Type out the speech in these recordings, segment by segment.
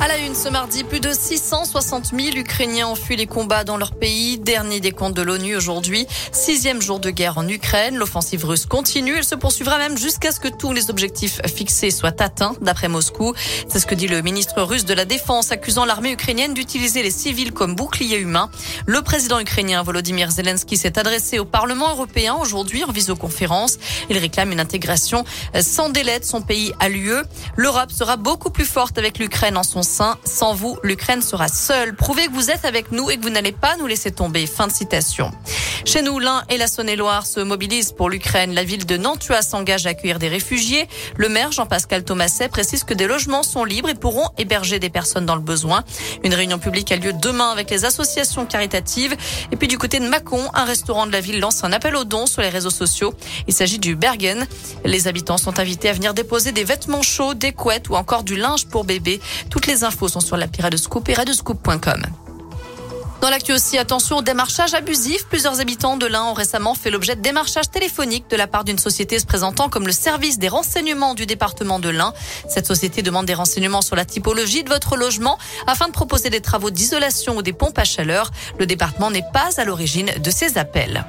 À la une ce mardi, plus de 660 000 Ukrainiens ont fui les combats dans leur pays. Dernier décompte de l'ONU aujourd'hui. Sixième jour de guerre en Ukraine. L'offensive russe continue. Elle se poursuivra même jusqu'à ce que tous les objectifs fixés soient atteints, d'après Moscou. C'est ce que dit le ministre russe de la Défense, accusant l'armée ukrainienne d'utiliser les civils comme boucliers humains. Le président ukrainien Volodymyr Zelensky s'est adressé au Parlement européen aujourd'hui en visioconférence. Il réclame une intégration sans délai de son pays à l'UE. L'Europe sera beaucoup plus forte avec l'Ukraine en son sans vous, l'Ukraine sera seule. Prouvez que vous êtes avec nous et que vous n'allez pas nous laisser tomber. Fin de citation. Chez nous, l'Ain et la Saône-et-Loire se mobilisent pour l'Ukraine. La ville de Nantua s'engage à accueillir des réfugiés. Le maire Jean-Pascal Thomaset précise que des logements sont libres et pourront héberger des personnes dans le besoin. Une réunion publique a lieu demain avec les associations caritatives. Et puis du côté de Mâcon, un restaurant de la ville lance un appel aux dons sur les réseaux sociaux. Il s'agit du Bergen. Les habitants sont invités à venir déposer des vêtements chauds, des couettes ou encore du linge pour bébé. Toutes les infos sont sur l'appli Radescoop et. Dans l'actu aussi, attention au démarchage abusif. Plusieurs habitants de l'Ain ont récemment fait l'objet de démarchage téléphonique de la part d'une société se présentant comme le service des renseignements du département de l'Ain. Cette société demande des renseignements sur la typologie de votre logement afin de proposer des travaux d'isolation ou des pompes à chaleur. Le département n'est pas à l'origine de ces appels.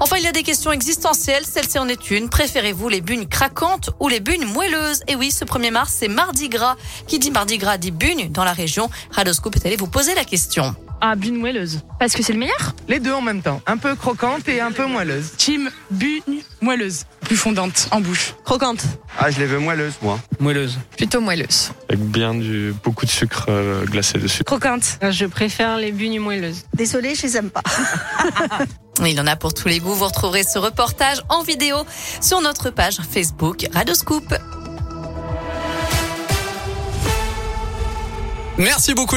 Enfin, il y a des questions existentielles. Celle-ci en est une. Préférez-vous les bunes craquantes ou les bunes moelleuses? Et oui, ce 1er mars, c'est Mardi Gras. Qui dit Mardi Gras dit bunes dans la région. Radoscope est allé vous poser la question. Ah, bune moelleuse. Parce que c'est le meilleur? Les deux en même temps. Un peu croquante et un peu moelleuse. Team bune moelleuse. Plus fondante en bouche. Croquante. Ah, je les veux moelleuses, moi. Moelleuse. Plutôt moelleuse. Avec bien du, beaucoup de sucre euh, glacé dessus. Croquante. Je préfère les bugnes moelleuses. Désolée, je les aime pas. Il en a pour tous les goûts. Vous retrouverez ce reportage en vidéo sur notre page Facebook Radoscoop. Merci beaucoup.